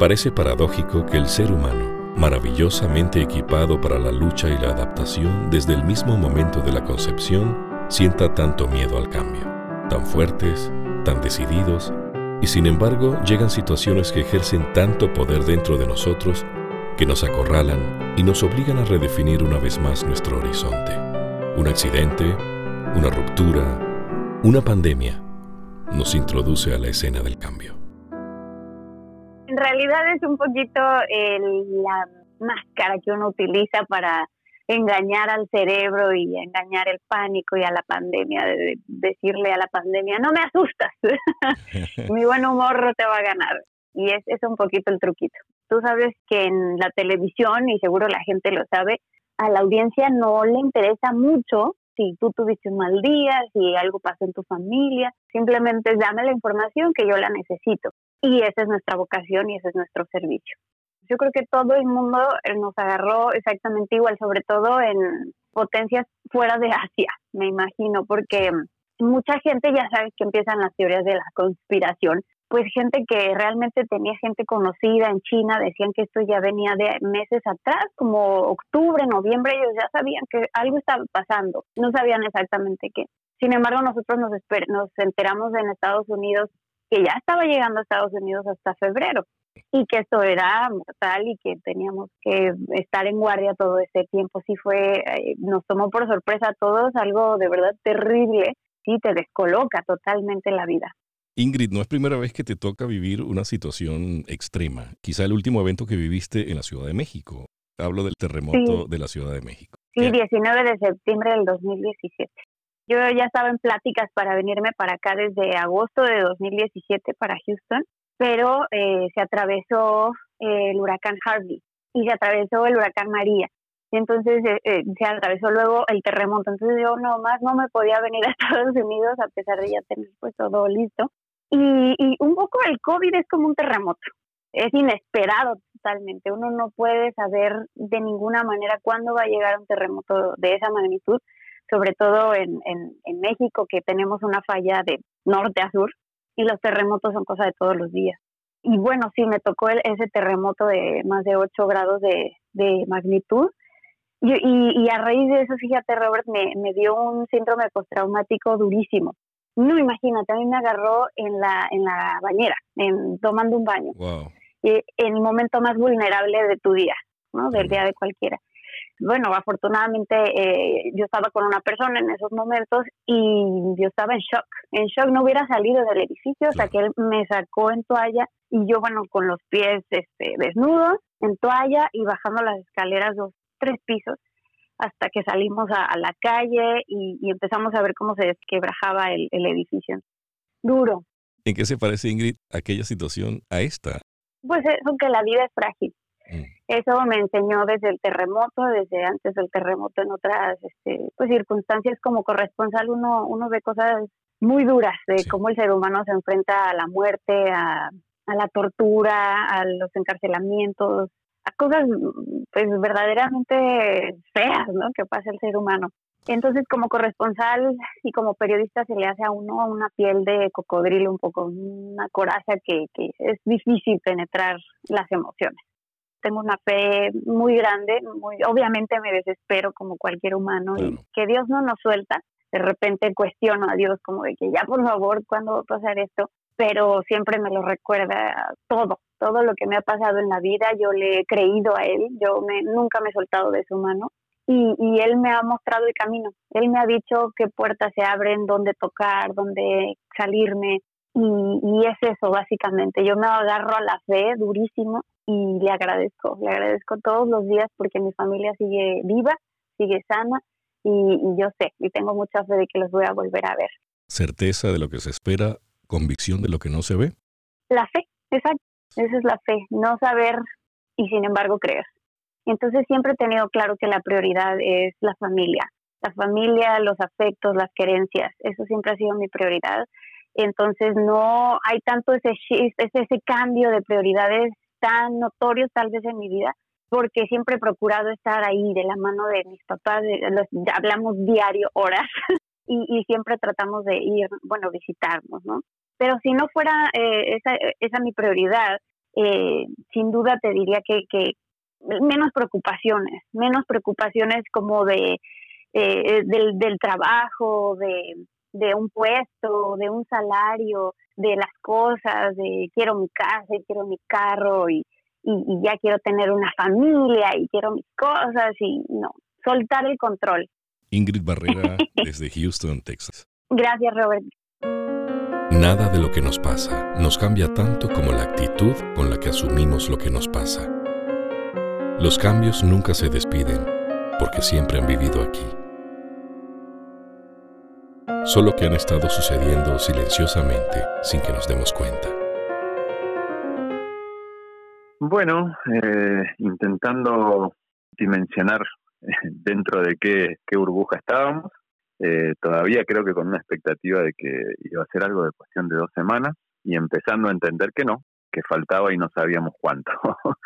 Parece paradójico que el ser humano, maravillosamente equipado para la lucha y la adaptación desde el mismo momento de la concepción, sienta tanto miedo al cambio, tan fuertes, tan decididos, y sin embargo llegan situaciones que ejercen tanto poder dentro de nosotros que nos acorralan y nos obligan a redefinir una vez más nuestro horizonte. Un accidente, una ruptura, una pandemia nos introduce a la escena del cambio. En realidad es un poquito la máscara que uno utiliza para engañar al cerebro y engañar el pánico y a la pandemia, de decirle a la pandemia, no me asustas, mi buen humor te va a ganar. Y es, es un poquito el truquito. Tú sabes que en la televisión, y seguro la gente lo sabe, a la audiencia no le interesa mucho si tú tuviste un mal día, si algo pasó en tu familia, simplemente dame la información que yo la necesito. Y esa es nuestra vocación y ese es nuestro servicio. Yo creo que todo el mundo eh, nos agarró exactamente igual, sobre todo en potencias fuera de Asia, me imagino, porque mucha gente ya sabe que empiezan las teorías de la conspiración, pues gente que realmente tenía gente conocida en China, decían que esto ya venía de meses atrás, como octubre, noviembre, ellos ya sabían que algo estaba pasando, no sabían exactamente qué. Sin embargo, nosotros nos, nos enteramos en Estados Unidos que ya estaba llegando a Estados Unidos hasta febrero y que esto era mortal y que teníamos que estar en guardia todo ese tiempo. Sí fue, eh, nos tomó por sorpresa a todos algo de verdad terrible, sí te descoloca totalmente la vida. Ingrid, no es primera vez que te toca vivir una situación extrema. Quizá el último evento que viviste en la Ciudad de México. Hablo del terremoto de la Ciudad de México. Sí, 19 de septiembre del 2017. Yo ya estaba en pláticas para venirme para acá desde agosto de 2017 para Houston pero eh, se atravesó el huracán Harvey y se atravesó el huracán María. Y entonces eh, eh, se atravesó luego el terremoto. Entonces yo nomás no me podía venir a Estados Unidos a pesar de ya tener pues todo listo. Y, y un poco el COVID es como un terremoto. Es inesperado totalmente. Uno no puede saber de ninguna manera cuándo va a llegar un terremoto de esa magnitud, sobre todo en, en, en México, que tenemos una falla de norte a sur y los terremotos son cosa de todos los días. Y bueno, sí, me tocó ese terremoto de más de 8 grados de, magnitud. Y, y, a raíz de eso, fíjate, Robert, me, me dio un síndrome postraumático durísimo. No, imagínate, a mí me agarró en la, en la bañera, en, tomando un baño. Y en el momento más vulnerable de tu día, ¿no? Del día de cualquiera bueno, afortunadamente eh, yo estaba con una persona en esos momentos y yo estaba en shock. En shock no hubiera salido del edificio hasta que él me sacó en toalla y yo, bueno, con los pies este, desnudos, en toalla y bajando las escaleras dos, tres pisos hasta que salimos a, la calle y, empezamos a ver cómo se desquebrajaba el, el edificio. Duro. ¿En qué se parece, Ingrid, aquella situación a esta? Pues eso que la vida es frágil. Eso me enseñó desde el terremoto, desde antes del terremoto en otras este, pues, circunstancias como corresponsal uno, uno ve cosas muy duras de cómo el ser humano se enfrenta a la muerte, a, la tortura, a los encarcelamientos, a cosas pues verdaderamente feas, ¿no? Que pasa el ser humano. Entonces, como corresponsal y como periodista se le hace a uno una piel de cocodrilo un poco, una coraza que, que es difícil penetrar las emociones tengo una fe muy grande, muy, obviamente me desespero como cualquier humano y que Dios no nos suelta. De repente cuestiono a Dios como de que ya por favor, ¿cuándo va a pasar esto? Pero siempre me lo recuerda todo, todo lo que me ha pasado en la vida, yo le he creído a Él, yo me, nunca me he soltado de su mano y, y Él me ha mostrado el camino. Él me ha dicho qué puertas se abren, dónde tocar, dónde salirme, y, y, es eso, básicamente. Yo me agarro a la fe durísimo y le agradezco, le agradezco todos los días porque mi familia sigue viva, sigue sana y, yo sé y tengo mucha fe de que los voy a volver a ver. Certeza de lo que se espera, convicción de lo que no se ve. La fe, exacto, esa es la fe, no saber y sin embargo creer. Entonces siempre he tenido claro que la prioridad es la familia, la familia, los afectos, las querencias, eso siempre ha sido mi prioridad. Entonces no hay tanto ese ese cambio de prioridades tan notorios tal vez en mi vida, porque siempre he procurado estar ahí de la mano de mis papás, los, hablamos diario, horas, y, siempre tratamos de ir, bueno, visitarnos, ¿no? Pero si no fuera eh, esa, esa mi prioridad, eh, sin duda te diría que, que menos preocupaciones, menos preocupaciones como de eh, del, del trabajo, de, de un puesto, de un salario, de las cosas, de quiero mi casa y quiero mi carro y, y, ya quiero tener una familia y quiero mis cosas y no, soltar el control. Ingrid Barrera desde Houston, Texas. Gracias, Robert. Nada de lo que nos pasa nos cambia tanto como la actitud con la que asumimos lo que nos pasa. Los cambios nunca se despiden porque siempre han vivido aquí. Solo que han estado sucediendo silenciosamente sin que nos demos cuenta. Bueno, eh, intentando dimensionar dentro de qué, qué burbuja estábamos, eh, todavía creo que con una expectativa de que iba a ser algo de cuestión de dos semanas y empezando a entender que no, que faltaba y no sabíamos cuánto.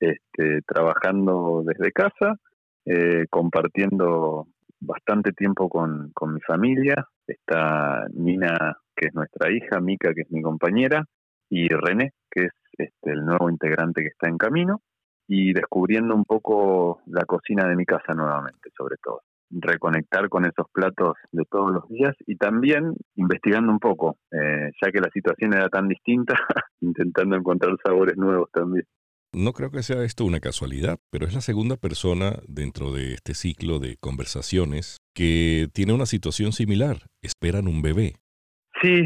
este, trabajando desde casa, eh, compartiendo bastante tiempo con, con mi familia. Está Nina, que es nuestra hija, Mica, que es mi compañera, y René, que es este, el nuevo integrante que está en camino, y descubriendo un poco la cocina de mi casa nuevamente, sobre todo reconectar con esos platos de todos los días y también investigando un poco, eh, ya que la situación era tan distinta, intentando encontrar sabores nuevos también. No creo que sea esto una casualidad, pero es la segunda persona dentro de este ciclo de conversaciones que tiene una situación similar. Esperan un bebé. Sí,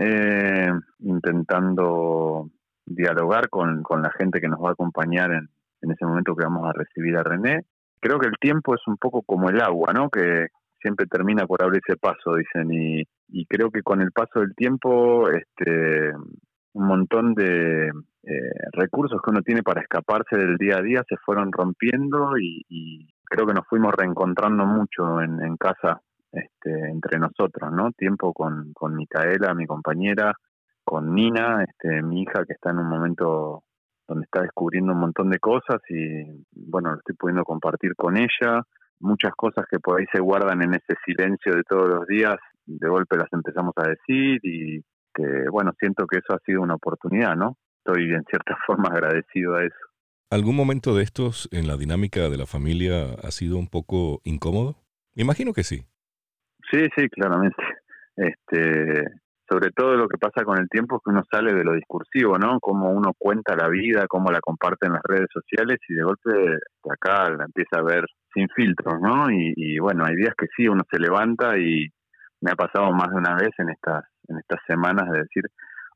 eh, intentando dialogar con, la gente que nos va a acompañar en, en ese momento que vamos a recibir a René creo que el tiempo es un poco como el agua, ¿no? Que siempre termina por abrirse paso, dicen, y, y creo que con el paso del tiempo, este, un montón de eh, recursos que uno tiene para escaparse del día a día se fueron rompiendo y, creo que nos fuimos reencontrando mucho en, en casa este, entre nosotros, ¿no? Tiempo con, con Micaela, mi compañera, con Nina, este, mi hija que está en un momento donde está descubriendo un montón de cosas y bueno, lo estoy pudiendo compartir con ella. Muchas cosas que por ahí se guardan en ese silencio de todos los días, de golpe las empezamos a decir y que bueno, siento que eso ha sido una oportunidad, ¿no? Estoy en cierta forma agradecido a eso. ¿Algún momento de estos en la dinámica de la familia ha sido un poco incómodo? Me imagino que sí. Sí, sí, claramente. Este, sobre todo lo que pasa con el tiempo es que uno sale de lo discursivo, ¿no? Cómo uno cuenta la vida, cómo la comparte en las redes sociales y de golpe de acá la empieza a ver sin filtros, ¿no? Y, bueno, hay días que sí, uno se levanta y me ha pasado más de una vez en estas, en estas semanas de decir,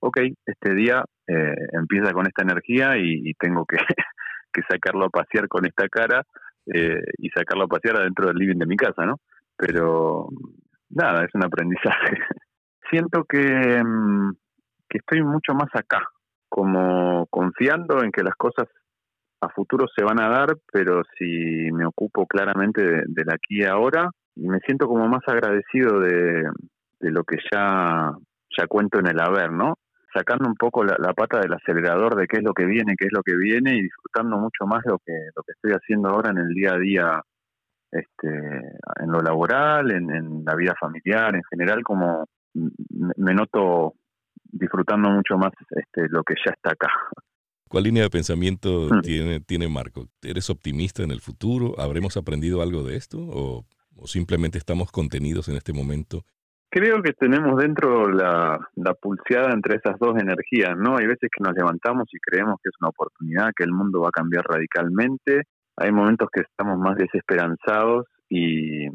ok, este día eh, empieza con esta energía y, tengo que, que, sacarlo a pasear con esta cara eh, y sacarlo a pasear adentro del living de mi casa, ¿no? Pero nada, es un aprendizaje. siento que, mm, que estoy mucho más acá, como confiando en que las cosas a futuro se van a dar, pero si me ocupo claramente de, de aquí y ahora, me siento como más agradecido de, de, lo que ya, ya cuento en el haber, ¿no? Sacando un poco la, la, pata del acelerador de qué es lo que viene, qué es lo que viene, y disfrutando mucho más lo que, lo que estoy haciendo ahora en el día a día, este, en lo laboral, en, en la vida familiar, en general, como me noto disfrutando mucho más este, lo que ya está acá. ¿Cuál línea de pensamiento hmm. tiene, tiene Marco? ¿Eres optimista en el futuro? ¿Habremos aprendido algo de esto? ¿O, simplemente estamos contenidos en este momento? Creo que tenemos dentro la, la pulseada entre esas dos energías, ¿no? Hay veces que nos levantamos y creemos que es una oportunidad, que el mundo va a cambiar radicalmente. Hay momentos que estamos más desesperanzados y,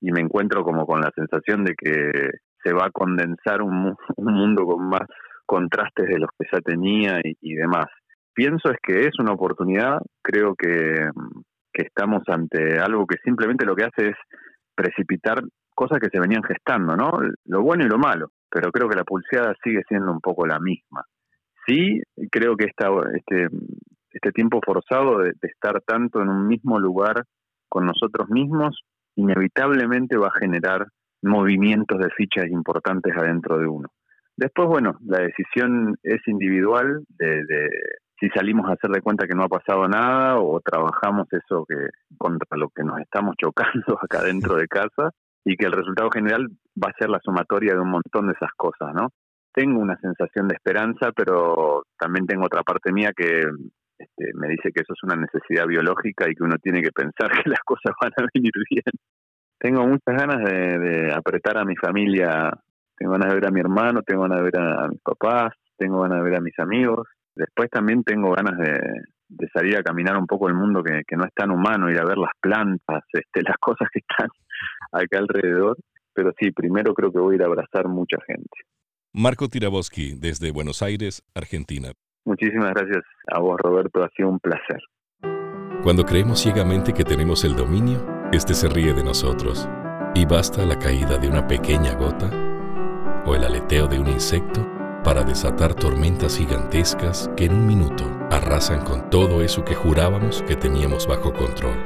me encuentro como con la sensación de que se va a condensar un, mundo con más contrastes de los que ya tenía y, demás. Pienso es que es una oportunidad, creo que estamos ante algo que simplemente lo que hace es precipitar cosas que se venían gestando, ¿no? Lo bueno y lo malo, pero creo que la pulseada sigue siendo un poco la misma. Sí, creo que esta, este, este tiempo forzado de, de estar tanto en un mismo lugar con nosotros mismos, inevitablemente va a generar movimientos de fichas importantes adentro de uno. Después, bueno, la decisión es individual de, si salimos a hacer de cuenta que no ha pasado nada o trabajamos eso que contra lo que nos estamos chocando acá dentro de casa y que el resultado general va a ser la sumatoria de un montón de esas cosas, ¿no? tengo una sensación de esperanza, pero también tengo otra parte mía que este, me dice que eso es una necesidad biológica y que uno tiene que pensar que las cosas van a venir bien. Tengo muchas ganas de, apretar a mi familia, tengo ganas de ver a mi hermano, tengo ganas de ver a, mis papás, tengo ganas de ver a mis amigos. Después también tengo ganas de, salir a caminar un poco el mundo que, que, no es tan humano, ir a ver las plantas, este, las cosas que están acá alrededor. Pero sí, primero creo que voy a ir a abrazar mucha gente. Marco Tiraboski, desde Buenos Aires, Argentina. Muchísimas gracias a vos, Roberto. Ha sido un placer. Cuando creemos ciegamente que tenemos el dominio, este se ríe de nosotros. Y basta la caída de una pequeña gota o el aleteo de un insecto para desatar tormentas gigantescas que en un minuto arrasan con todo eso que jurábamos que teníamos bajo control.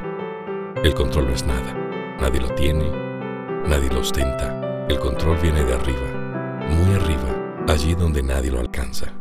El control no es nada. Nadie lo tiene, nadie lo ostenta. El control viene de arriba, muy arriba, allí donde nadie lo alcanza.